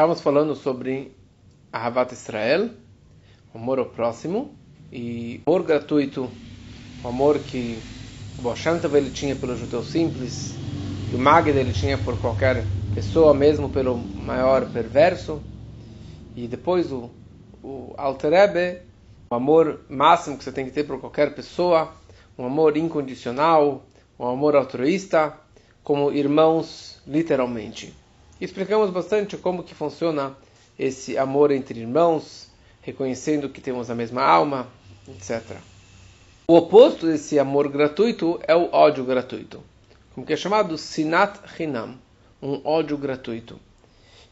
Estamos falando sobre Ahavat Israel, o amor ao próximo, e amor gratuito, o amor que o Baal ele tinha pelo judeu simples, e o Magda ele tinha por qualquer pessoa, mesmo pelo maior perverso, e depois o, o Alter o amor máximo que você tem que ter por qualquer pessoa, um amor incondicional, um amor altruísta, como irmãos, literalmente. Explicamos bastante como que funciona esse amor entre irmãos, reconhecendo que temos a mesma alma, etc. O oposto desse amor gratuito é o ódio gratuito, como que é chamado sinat hinam, um ódio gratuito.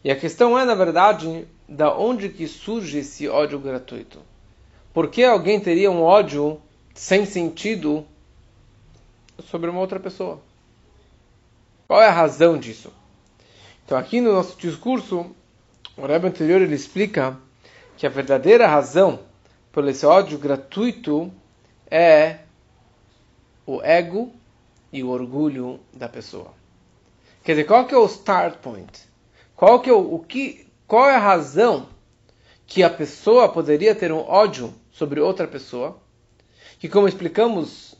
E a questão é, na verdade, da onde que surge esse ódio gratuito? Por que alguém teria um ódio sem sentido sobre uma outra pessoa? Qual é a razão disso? Então, aqui no nosso discurso, o Rebbe anterior ele explica que a verdadeira razão por esse ódio gratuito é o ego e o orgulho da pessoa. Quer dizer, qual que é o start point? Qual que é o, o que qual é a razão que a pessoa poderia ter um ódio sobre outra pessoa? Que como explicamos,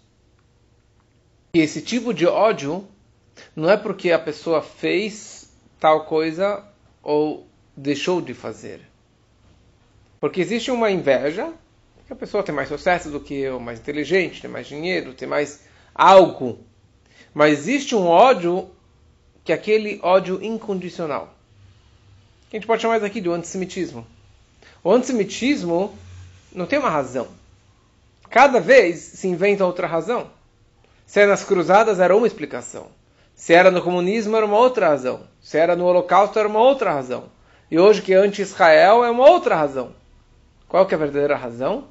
esse tipo de ódio não é porque a pessoa fez tal coisa ou deixou de fazer. Porque existe uma inveja, que a pessoa tem mais sucesso do que eu, mais inteligente, tem mais dinheiro, tem mais algo. Mas existe um ódio que é aquele ódio incondicional. Que a gente pode chamar isso aqui de antissemitismo. O antissemitismo não tem uma razão. Cada vez se inventa outra razão. Se era nas cruzadas, era uma explicação. Se era no comunismo, era uma outra razão. Se era no holocausto, era uma outra razão. E hoje que é anti-Israel, é uma outra razão. Qual que é a verdadeira razão?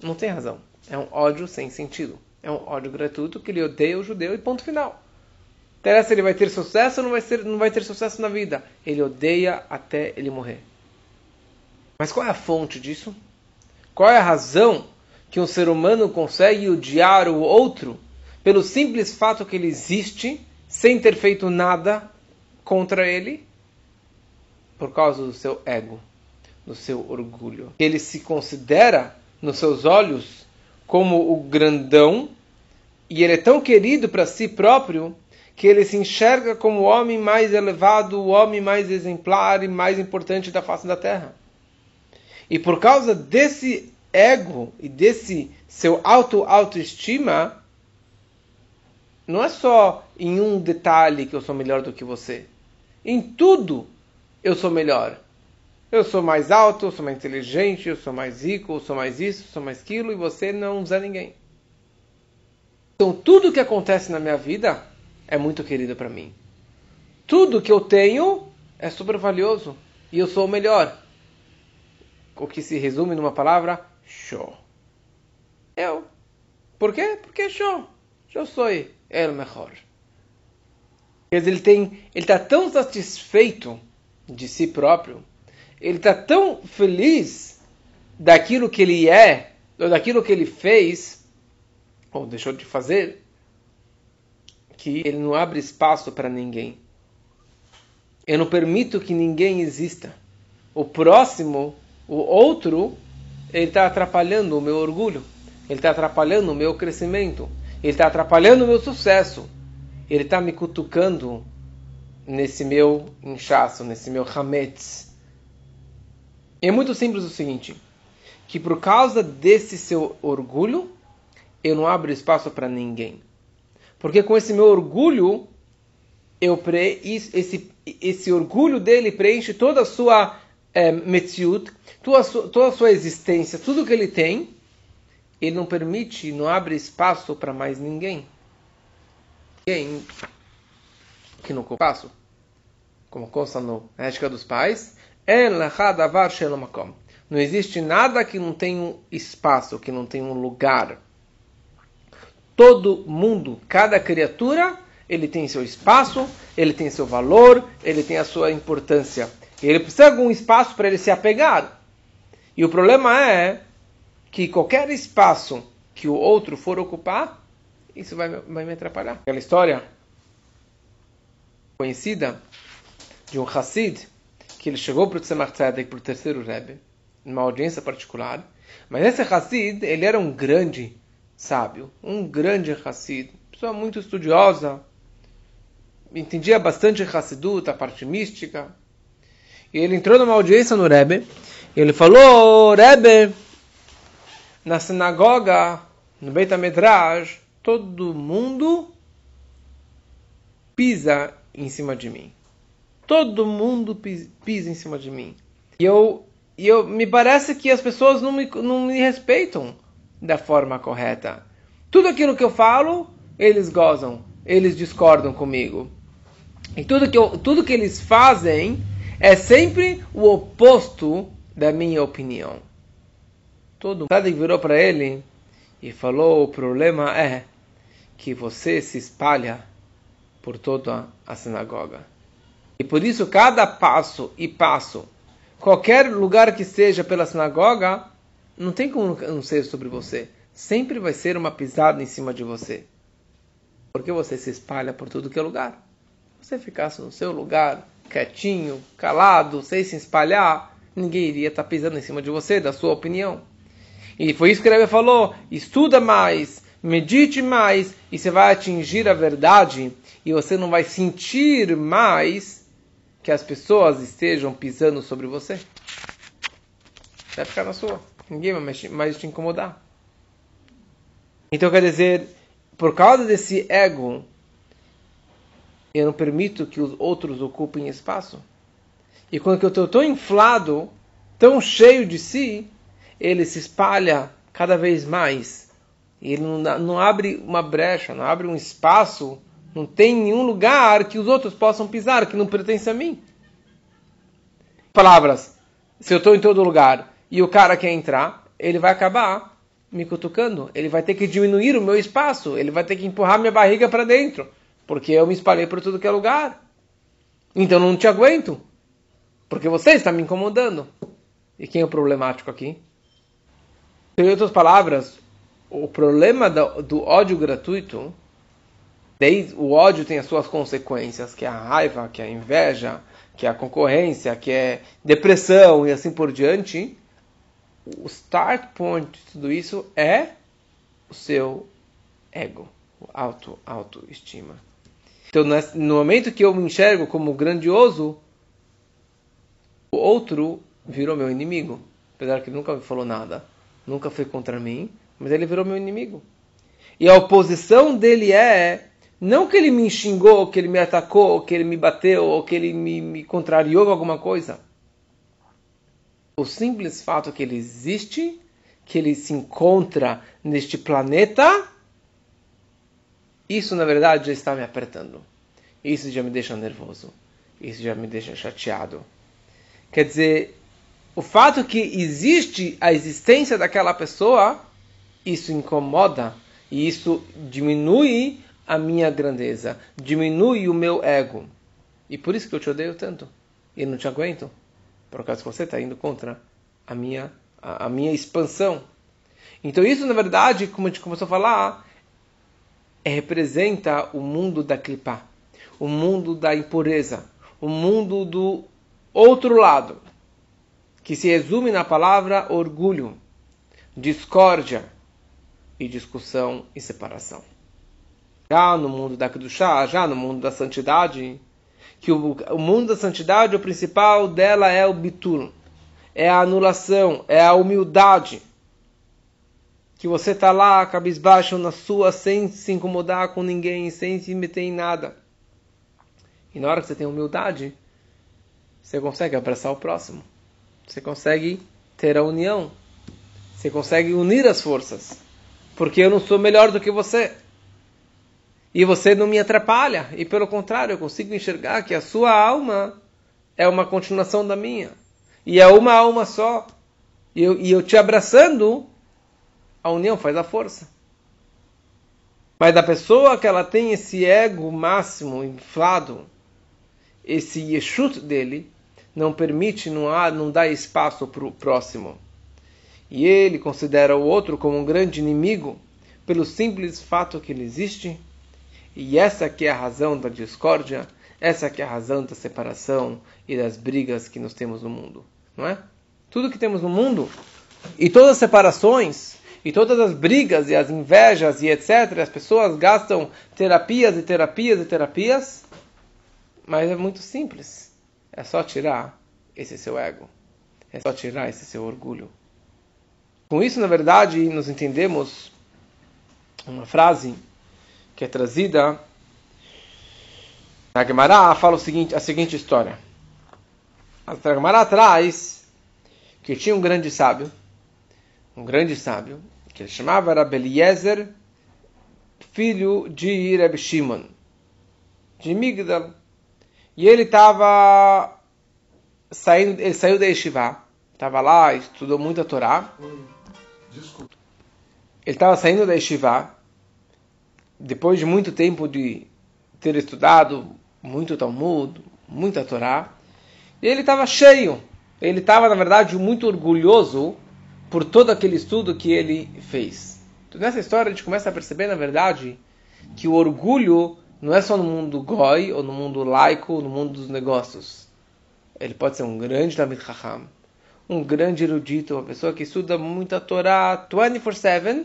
Não tem razão. É um ódio sem sentido. É um ódio gratuito que ele odeia o judeu e ponto final. Interessa ele vai ter sucesso ou não vai, ser, não vai ter sucesso na vida. Ele odeia até ele morrer. Mas qual é a fonte disso? Qual é a razão que um ser humano consegue odiar o outro pelo simples fato que ele existe sem ter feito nada contra ele? Por causa do seu ego, do seu orgulho. Ele se considera nos seus olhos como o grandão e ele é tão querido para si próprio que ele se enxerga como o homem mais elevado, o homem mais exemplar e mais importante da face da terra. E por causa desse ego e desse seu auto-autoestima, não é só em um detalhe que eu sou melhor do que você. Em tudo eu sou melhor. Eu sou mais alto, eu sou mais inteligente, eu sou mais rico, eu sou mais isso, eu sou mais aquilo, e você não usa ninguém. Então, tudo que acontece na minha vida é muito querido para mim. Tudo que eu tenho é super valioso e eu sou o melhor. O que se resume numa palavra: show. Eu. Por quê? Porque show. Eu sou el melhor. Quer ele tem, ele está tão satisfeito de si próprio ele está tão feliz daquilo que ele é, ou daquilo que ele fez, ou deixou de fazer, que ele não abre espaço para ninguém. Eu não permito que ninguém exista. O próximo, o outro, ele está atrapalhando o meu orgulho, ele está atrapalhando o meu crescimento, ele está atrapalhando o meu sucesso, ele está me cutucando nesse meu inchaço, nesse meu hametz é muito simples o seguinte, que por causa desse seu orgulho, eu não abro espaço para ninguém. Porque com esse meu orgulho, eu pre... esse, esse orgulho dele preenche toda a sua é, metziut, toda toda a sua existência, tudo que ele tem, ele não permite, não abre espaço para mais ninguém. Ninguém que não espaço, como consta no Ética dos Pais, não existe nada que não tenha um espaço, que não tenha um lugar. Todo mundo, cada criatura, ele tem seu espaço, ele tem seu valor, ele tem a sua importância. E ele precisa de algum espaço para ele se apegar. E o problema é que qualquer espaço que o outro for ocupar, isso vai, vai me atrapalhar. Aquela história conhecida de um Hassid que ele chegou para o Tzemach Tzedek, para o terceiro Rebbe, numa audiência particular. Mas esse Hassid, ele era um grande sábio, um grande Hassid, pessoa muito estudiosa, entendia bastante Hassidut, a parte mística. E ele entrou numa audiência no Rebbe, e ele falou, Rebbe, na sinagoga, no Beit HaMedrash, todo mundo pisa em cima de mim. Todo mundo pisa em cima de mim. E eu, e eu me parece que as pessoas não me, não me respeitam da forma correta. Tudo aquilo que eu falo, eles gozam, eles discordam comigo. E tudo que, eu, tudo que eles fazem é sempre o oposto da minha opinião. Todo mundo virou para ele e falou: o problema é que você se espalha por toda a sinagoga. E por isso, cada passo e passo, qualquer lugar que seja pela sinagoga, não tem como não ser sobre você. Sempre vai ser uma pisada em cima de você. Porque você se espalha por tudo que é lugar. Se você ficasse no seu lugar, quietinho, calado, sem se espalhar, ninguém iria estar pisando em cima de você, da sua opinião. E foi isso que ele falou: estuda mais, medite mais, e você vai atingir a verdade, e você não vai sentir mais que as pessoas estejam pisando sobre você. Vai ficar na sua. Ninguém vai mais te incomodar. Então quer dizer, por causa desse ego, eu não permito que os outros ocupem espaço. E quando eu estou tão inflado, tão cheio de si, ele se espalha cada vez mais. E ele não, não abre uma brecha, não abre um espaço não tem nenhum lugar que os outros possam pisar, que não pertence a mim. Palavras. Se eu estou em todo lugar e o cara quer entrar, ele vai acabar me cutucando. Ele vai ter que diminuir o meu espaço. Ele vai ter que empurrar minha barriga para dentro. Porque eu me espalhei por tudo que é lugar. Então não te aguento. Porque você está me incomodando. E quem é o problemático aqui? Em outras palavras, o problema do, ódio gratuito o ódio tem as suas consequências, que é a raiva, que é a inveja, que é a concorrência, que é depressão e assim por diante. O start point de tudo isso é o seu ego, o auto, autoestima. Então, no momento que eu me enxergo como grandioso, o outro virou meu inimigo. Apesar que ele nunca me falou nada, nunca foi contra mim, mas ele virou meu inimigo. E a oposição dele é não que ele me xingou, que ele me atacou, que ele me bateu, ou que ele me, me contrariou alguma coisa. O simples fato que ele existe, que ele se encontra neste planeta, isso na verdade já está me apertando. Isso já me deixa nervoso. Isso já me deixa chateado. Quer dizer, o fato que existe a existência daquela pessoa, isso incomoda e isso diminui a minha grandeza, diminui o meu ego. E por isso que eu te odeio tanto. E não te aguento. Por causa que você está indo contra a minha, a, a, minha expansão. Então isso, na verdade, como a gente começou a falar, é, representa o mundo da clipá, o mundo da impureza, o mundo do outro lado, que se resume na palavra orgulho, discórdia e discussão e separação já no mundo da Kedushá, já no mundo da santidade, que o, o mundo da santidade, o principal dela é o bitur, é a anulação, é a humildade. Que você está lá, cabisbaixo na sua, sem se incomodar com ninguém, sem se meter em nada. E na hora que você tem humildade, você consegue abraçar o próximo. Você consegue ter a união. Você consegue unir as forças. Porque eu não sou melhor do que você e você não me atrapalha. E pelo contrário, eu consigo enxergar que a sua alma é uma continuação da minha. E é uma alma só. E eu, e eu te abraçando, a união faz a força. Mas da pessoa que ela tem esse ego máximo inflado, esse yeshut dele, não permite, não, há, não dá espaço para o próximo. E ele considera o outro como um grande inimigo, pelo simples fato que ele existe e essa que é a razão da discórdia, Essa que é a razão da separação e das brigas que nós temos no mundo, não é? Tudo que temos no mundo e todas as separações e todas as brigas e as invejas e etc. As pessoas gastam terapias e terapias e terapias, mas é muito simples. É só tirar esse seu ego. É só tirar esse seu orgulho. Com isso, na verdade, nós entendemos uma frase que é trazida na Gemara, fala o seguinte, a seguinte história. A Gemara traz que tinha um grande sábio, um grande sábio, que ele chamava Rabeliezer, filho de Reb Shimon, de Migdal. E ele estava saindo, ele saiu da Yeshiva, estava lá, estudou muito a Torá. Ele estava saindo da Yeshiva, depois de muito tempo de ter estudado muito Talmud, muita Torá, e ele estava cheio. Ele estava, na verdade, muito orgulhoso por todo aquele estudo que ele fez. Então, nessa história a gente começa a perceber, na verdade, que o orgulho não é só no mundo goi, ou no mundo laico, ou no mundo dos negócios. Ele pode ser um grande David Chacham, um grande erudito, uma pessoa que estuda muita Torá 24-7,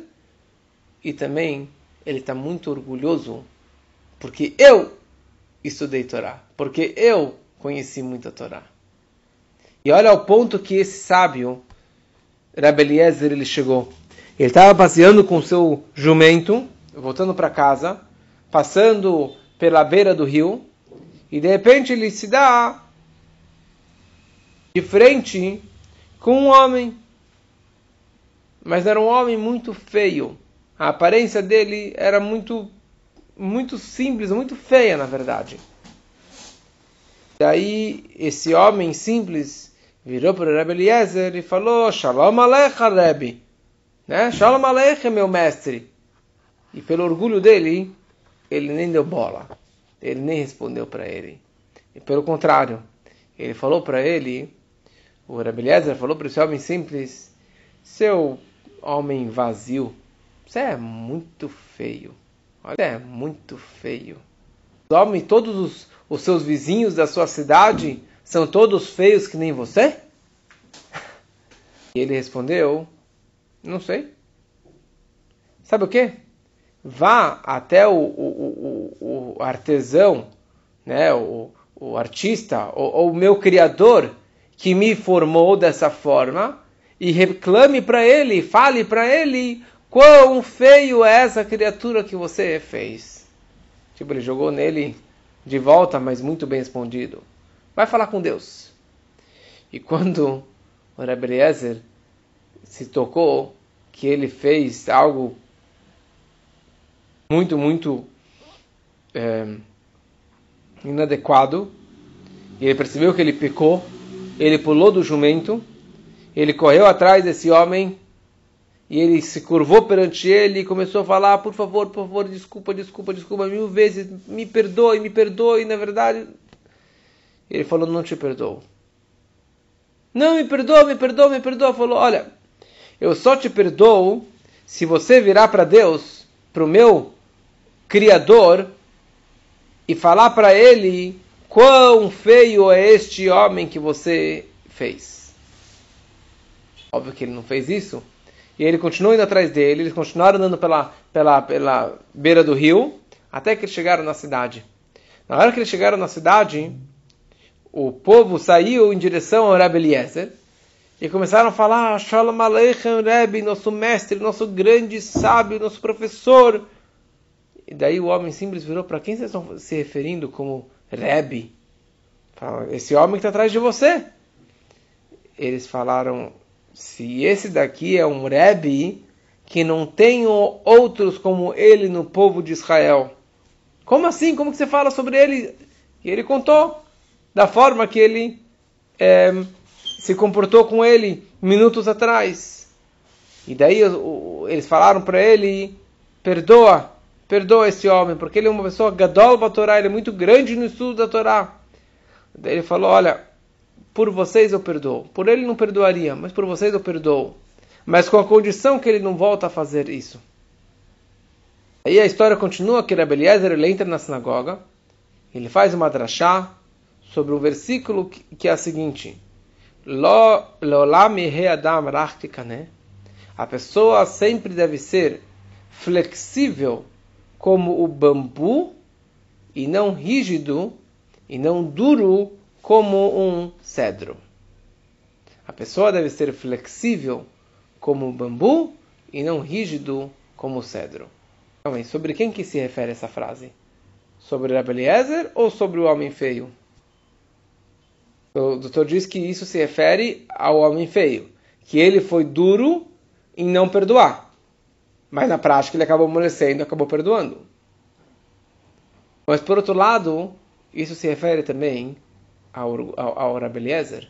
e também ele está muito orgulhoso porque eu estudei Torá, porque eu conheci muita Torá. E olha o ponto que esse sábio, Rabbi Eliezer, ele chegou. Ele estava passeando com seu jumento, voltando para casa, passando pela beira do rio, e de repente ele se dá de frente com um homem. Mas era um homem muito feio. A aparência dele era muito muito simples, muito feia, na verdade. Daí esse homem simples virou para o Rebbe Eliezer e falou: Shalom Alecha, Rebbe. Né? Shalom Alecha, meu mestre. E pelo orgulho dele, ele nem deu bola. Ele nem respondeu para ele. E pelo contrário, ele falou para ele, o Rebbe Eliezer falou para esse homem simples: Seu homem vazio, você é muito feio. Olha, é muito feio. Homem, todos os, os seus vizinhos da sua cidade são todos feios que nem você? E ele respondeu: Não sei. Sabe o que? Vá até o, o, o, o artesão, né, o, o artista, ou o meu criador, que me formou dessa forma, e reclame para ele, fale para ele Quão feio é essa criatura que você fez? Tipo, ele jogou nele de volta, mas muito bem respondido. Vai falar com Deus. E quando o Rebbe Eliezer se tocou que ele fez algo muito, muito é, inadequado, e ele percebeu que ele pecou, ele pulou do jumento, ele correu atrás desse homem e ele se curvou perante ele e começou a falar: por favor, por favor, desculpa, desculpa, desculpa, mil vezes, me perdoe, me perdoe. Na verdade, ele falou: não te perdoo. Não, me perdoa, me perdoa, me perdoa. Falou: olha, eu só te perdoo se você virar para Deus, para o meu Criador, e falar para ele quão feio é este homem que você fez. Óbvio que ele não fez isso e ele continuou indo atrás dele, eles continuaram andando pela, pela, pela beira do rio, até que eles chegaram na cidade. Na hora que eles chegaram na cidade, o povo saiu em direção ao Rebbe Eliezer, e começaram a falar, Shalom Aleichem Rebbe, nosso mestre, nosso grande sábio, nosso professor. E daí o homem simples virou, para quem vocês estão se referindo como Rebbe? Esse homem que está atrás de você. Eles falaram, se esse daqui é um Rebbe que não tem outros como ele no povo de Israel. Como assim? Como que você fala sobre ele? E ele contou da forma que ele é, se comportou com ele minutos atrás. E daí eles falaram para ele: perdoa, perdoa esse homem, porque ele é uma pessoa gadol da Torá, ele é muito grande no estudo da Torá. Daí ele falou: olha, por vocês eu perdoo. Por ele não perdoaria, mas por vocês eu perdoo. Mas com a condição que ele não volta a fazer isso. Aí a história continua que Eliezer ele entra na sinagoga ele faz uma drachá sobre um versículo que é o seguinte: adam A pessoa sempre deve ser flexível como o bambu e não rígido e não duro como um cedro. A pessoa deve ser flexível como o bambu e não rígido como o cedro. Sobre quem que se refere essa frase? Sobre Rabbi Eliezer ou sobre o homem feio? O doutor diz que isso se refere ao homem feio, que ele foi duro em não perdoar. Mas na prática ele acabou amolecendo, acabou perdoando. Mas por outro lado, isso se refere também ao, ao, ao Rabbi Eliezer,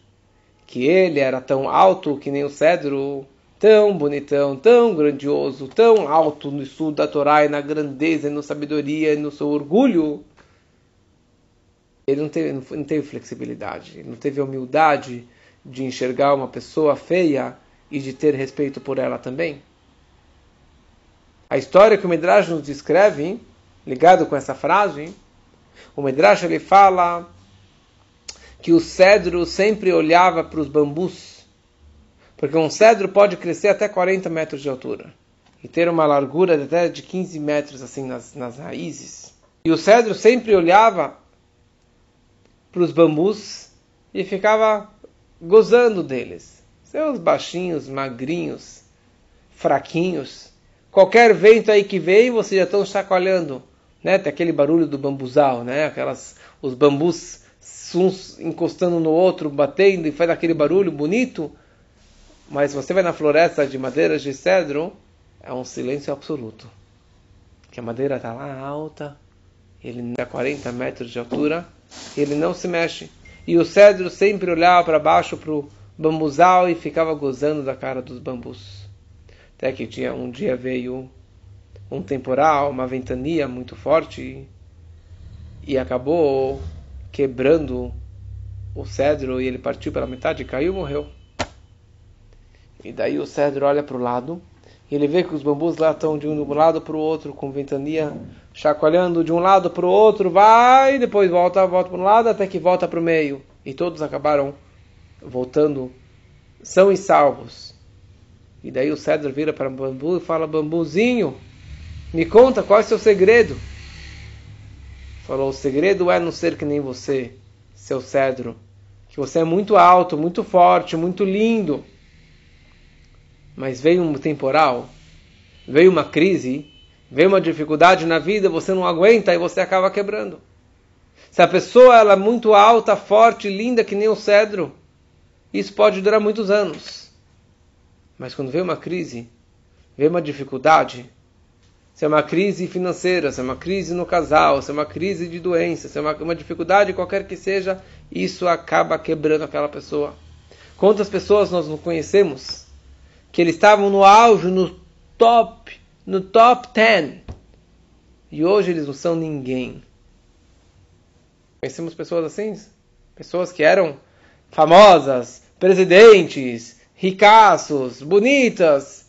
que ele era tão alto que nem o cedro, tão bonitão, tão grandioso, tão alto no estudo da Torá e na grandeza e na sabedoria e no seu orgulho, ele não teve, não teve flexibilidade, não teve a humildade de enxergar uma pessoa feia e de ter respeito por ela também. A história que o Midrash nos descreve, ligado com essa frase, o Midrash ele fala que o cedro sempre olhava para os bambus porque um cedro pode crescer até 40 metros de altura e ter uma largura de até de 15 metros assim nas, nas raízes. E o cedro sempre olhava para os bambus e ficava gozando deles. Seus baixinhos, magrinhos, fraquinhos. Qualquer vento aí que vem, vocês já estão chacoalhando. Né? Tem aquele barulho do bambuzal, né? Aquelas, os bambus uns encostando no outro, batendo e faz aquele barulho bonito. Mas você vai na floresta de madeiras de cedro, é um silêncio absoluto. Que a madeira está lá alta, ele está a 40 metros de altura, ele não se mexe. E o cedro sempre olhava para baixo para o bambuzal e ficava gozando da cara dos bambus. Até que tinha, um dia veio um temporal, uma ventania muito forte e acabou quebrando o cedro e ele partiu pela metade, caiu e morreu. E daí o cedro olha para o lado e ele vê que os bambus lá estão de um lado para o outro, com ventania chacoalhando de um lado para o outro, vai, depois volta, volta para um lado até que volta para o meio. E todos acabaram voltando são e salvos. E daí o cedro vira para o bambu e fala: Bambuzinho, me conta qual é o seu segredo. Falou: O segredo é não ser que nem você, seu cedro, que você é muito alto, muito forte, muito lindo mas veio um temporal, veio uma crise, veio uma dificuldade na vida, você não aguenta e você acaba quebrando. Se a pessoa ela é muito alta, forte, linda, que nem o cedro, isso pode durar muitos anos. Mas quando vem uma crise, vem uma dificuldade, se é uma crise financeira, se é uma crise no casal, se é uma crise de doença, se é uma, uma dificuldade qualquer que seja, isso acaba quebrando aquela pessoa. Quantas pessoas nós não conhecemos que eles estavam no auge, no top, no top 10. E hoje eles não são ninguém. Conhecemos pessoas assim? Pessoas que eram famosas, presidentes, ricaços, bonitas.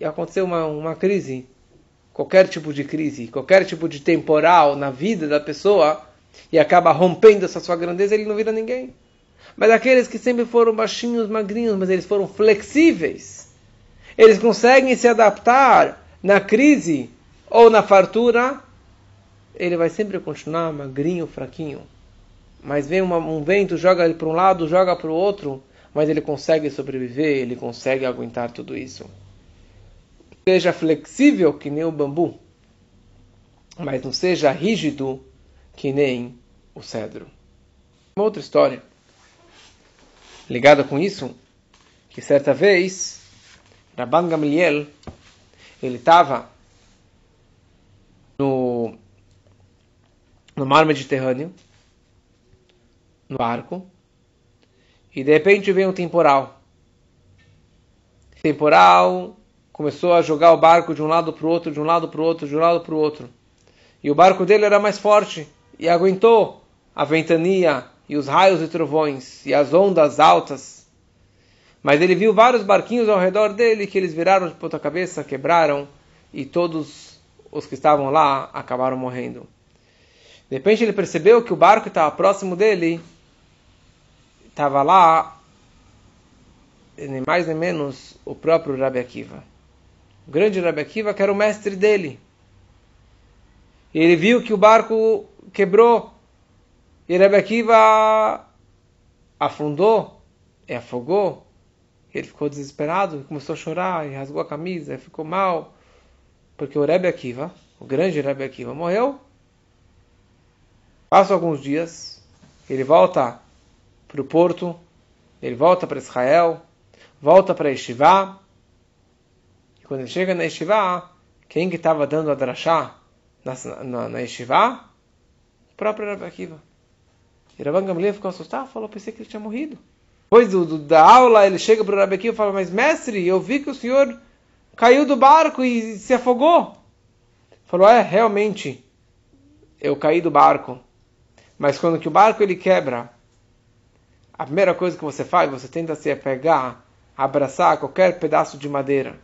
E aconteceu uma, uma crise, qualquer tipo de crise, qualquer tipo de temporal na vida da pessoa, e acaba rompendo essa sua grandeza, ele não vira ninguém. Mas aqueles que sempre foram baixinhos, magrinhos, mas eles foram flexíveis, eles conseguem se adaptar na crise ou na fartura, ele vai sempre continuar magrinho, fraquinho. Mas vem uma, um vento, joga ele para um lado, joga para o outro, mas ele consegue sobreviver, ele consegue aguentar tudo isso. Seja flexível que nem o bambu, mas não seja rígido que nem o cedro. Uma outra história ligada com isso, que certa vez, Rabban Gamliel, ele estava no, no mar Mediterrâneo, no barco, e de repente veio um temporal. O temporal começou a jogar o barco de um lado para o outro, de um lado para o outro, de um lado para o outro. E o barco dele era mais forte e aguentou a ventania e os raios e trovões e as ondas altas. Mas ele viu vários barquinhos ao redor dele que eles viraram de ponta cabeça, quebraram e todos os que estavam lá acabaram morrendo. De repente ele percebeu que o barco que estava próximo dele estava lá, nem mais nem menos, o próprio Rabi Akiva. O grande Rabi Akiva, que era o mestre dele. E ele viu que o barco quebrou. E Rabi Akiva afundou e afogou. Ele ficou desesperado, começou a chorar e rasgou a camisa, ficou mal. Porque o Rebbe Akiva, o grande Rebbe Akiva, morreu. Passam alguns dias, ele volta para o porto, ele volta para Israel, volta para Estivá. E quando ele chega na Estivá, quem que estava dando a drachá na, na, na Estivá? O próprio Rebbe Akiva. E Rabban Gamliel ficou assustado, falou, pensei que ele tinha morrido. Depois do, do, da aula, ele chega para o Rebbe Akiva e fala, mas mestre, eu vi que o senhor caiu do barco e se afogou. Falou, é, realmente, eu caí do barco. Mas quando que o barco ele quebra, a primeira coisa que você faz, você tenta se apegar, abraçar qualquer pedaço de madeira,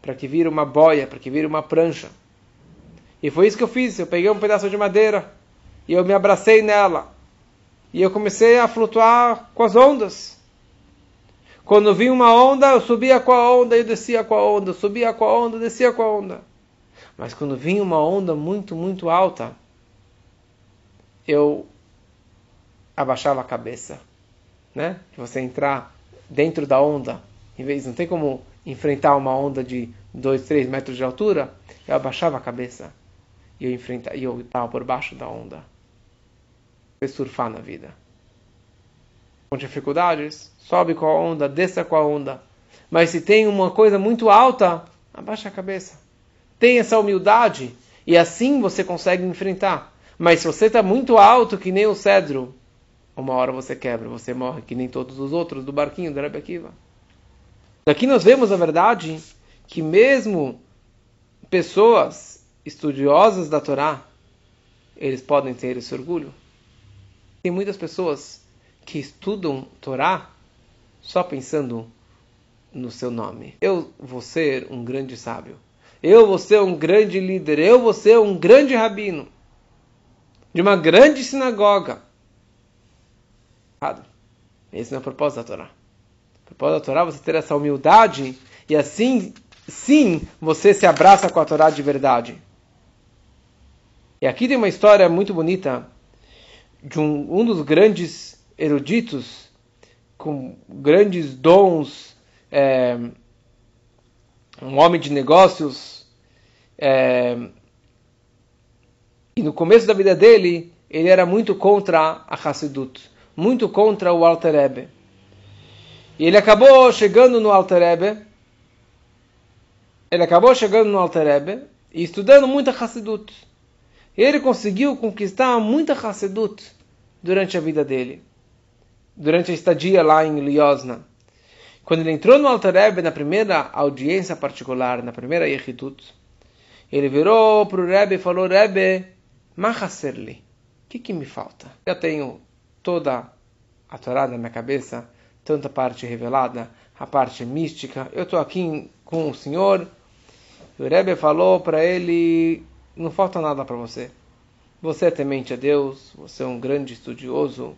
para que vire uma boia, para que vire uma prancha. E foi isso que eu fiz, eu peguei um pedaço de madeira e eu me abracei nela. E eu comecei a flutuar com as ondas. Quando vinha uma onda, eu subia com a onda e descia com a onda, subia com a onda, descia com a onda. Mas quando vinha uma onda muito, muito alta, eu abaixava a cabeça, né? Você entrar dentro da onda, em vez não tem como enfrentar uma onda de 2, 3 metros de altura, eu abaixava a cabeça e eu enfrentava, e eu estava por baixo da onda. Eu surfar na vida com dificuldades, sobe com a onda, desça com a onda. Mas se tem uma coisa muito alta, abaixa a cabeça. Tem essa humildade e assim você consegue enfrentar. Mas se você está muito alto, que nem o cedro, uma hora você quebra, você morre, que nem todos os outros do barquinho da Rebbe Akiva. Daqui nós vemos a verdade que mesmo pessoas estudiosas da Torá, eles podem ter esse orgulho. Tem muitas pessoas que estudam Torá só pensando no seu nome. Eu vou ser um grande sábio. Eu vou ser um grande líder. Eu vou ser um grande rabino. De uma grande sinagoga. Errado. Esse não é o propósito da Torá. O propósito da Torá é você ter essa humildade e assim, sim, você se abraça com a Torá de verdade. E aqui tem uma história muito bonita de um, um dos grandes eruditos, com grandes dons, é, um homem de negócios, é, e no começo da vida dele, ele era muito contra a Hassidut, muito contra o Alter Rebbe. E ele acabou chegando no Alter Rebbe, ele acabou chegando no Alter Rebbe e estudando muita Hassidut. Ele conseguiu conquistar muita Hassidut durante a vida dele durante a estadia lá em Liosna. Quando ele entrou no Alter Rebbe, na primeira audiência particular, na primeira Yechidut, ele virou para o Rebbe e falou, Rebbe, Mahaserli, o que, que me falta? Eu tenho toda a Torá na minha cabeça, tanta parte revelada, a parte mística, eu estou aqui com o Senhor, e o Rebbe falou para ele, não falta nada para você. Você é temente a Deus, você é um grande estudioso,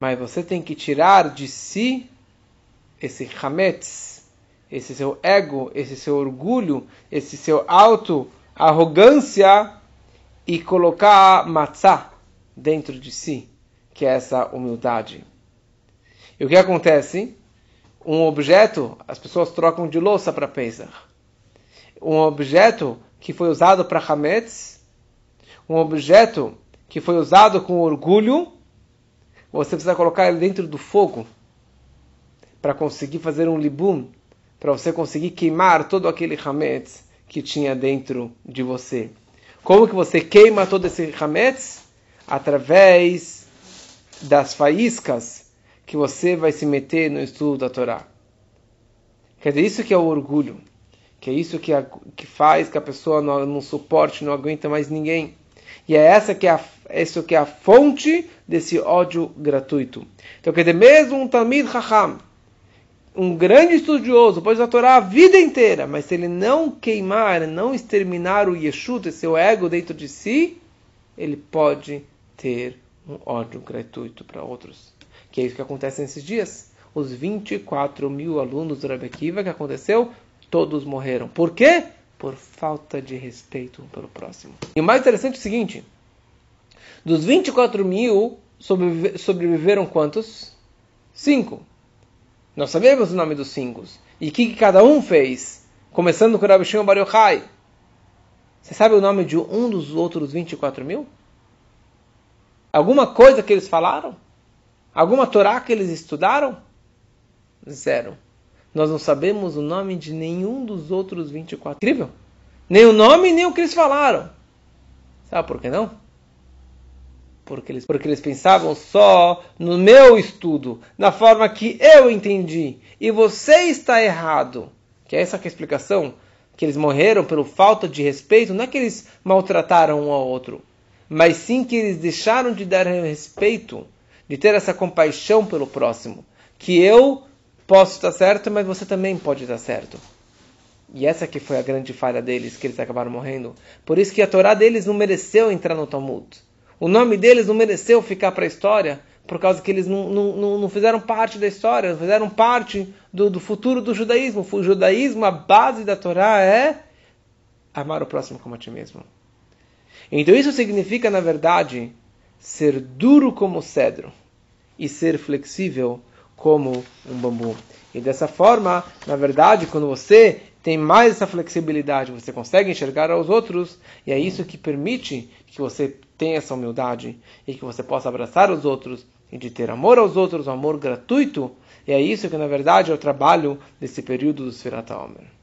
mas você tem que tirar de si esse hametz, esse seu ego, esse seu orgulho, esse seu auto arrogância e colocar matzah dentro de si, que é essa humildade. E o que acontece? Um objeto, as pessoas trocam de louça para Pesach. Um objeto que foi usado para Hametz, um objeto que foi usado com orgulho, você precisa colocar ele dentro do fogo para conseguir fazer um libum, para você conseguir queimar todo aquele hametz que tinha dentro de você. Como que você queima todo esse hametz? Através das faíscas que você vai se meter no estudo da Torá. Quer dizer, isso que é o orgulho, que é isso que, a, que faz que a pessoa não, não suporte, não aguenta mais ninguém. E é essa que é a, isso que é a fonte desse ódio gratuito. Então, quer dizer, mesmo um Talmid Chacham, um grande estudioso, pode aturar a vida inteira, mas se ele não queimar, não exterminar o Yeshut, seu ego dentro de si, ele pode ter um ódio gratuito para outros. Que é isso que acontece nesses dias. Os 24 mil alunos do Rebbe Kiva que aconteceu, todos morreram. Por quê? Por falta de respeito pelo próximo. E o mais interessante é o seguinte: dos 24 mil, sobreviveram quantos? Cinco. Nós sabemos o nome dos cinco. E o que, que, cada um fez? Começando com o Rabi Shimon Bar Yochai. Você sabe o nome de um dos outros 24 mil? Alguma coisa que eles falaram? Alguma Torá que eles estudaram? Zero. Nós não sabemos o nome de nenhum dos outros 24. Incrível. Nem o nome, nem o que eles falaram. Sabe por que não? Porque eles, porque eles pensavam só no meu estudo, na forma que eu entendi. E você está errado. Que é essa que é a explicação. Que eles morreram pelo falta de respeito. Não é que eles maltrataram um ao outro. Mas sim que eles deixaram de dar respeito. De ter essa compaixão pelo próximo. Que eu posso estar certo, mas você também pode estar certo. E essa que foi a grande falha deles, que eles acabaram morrendo. Por isso que a Torá deles não mereceu entrar no Talmud. O nome deles não mereceu ficar para a história, por causa que eles não, não, não, fizeram parte da história, não fizeram parte do, do futuro do judaísmo. O judaísmo, a base da Torá é amar o próximo como a ti mesmo. Então isso significa, na verdade, ser duro como cedro e ser flexível como um bambu. E dessa forma, na verdade, quando você tem mais essa flexibilidade, você consegue enxergar aos outros, e é isso que permite que você tenha essa humildade e que você possa abraçar os outros e de ter amor aos outros, um amor gratuito. E é isso que, na verdade, é o trabalho desse período do Sfirat Omer.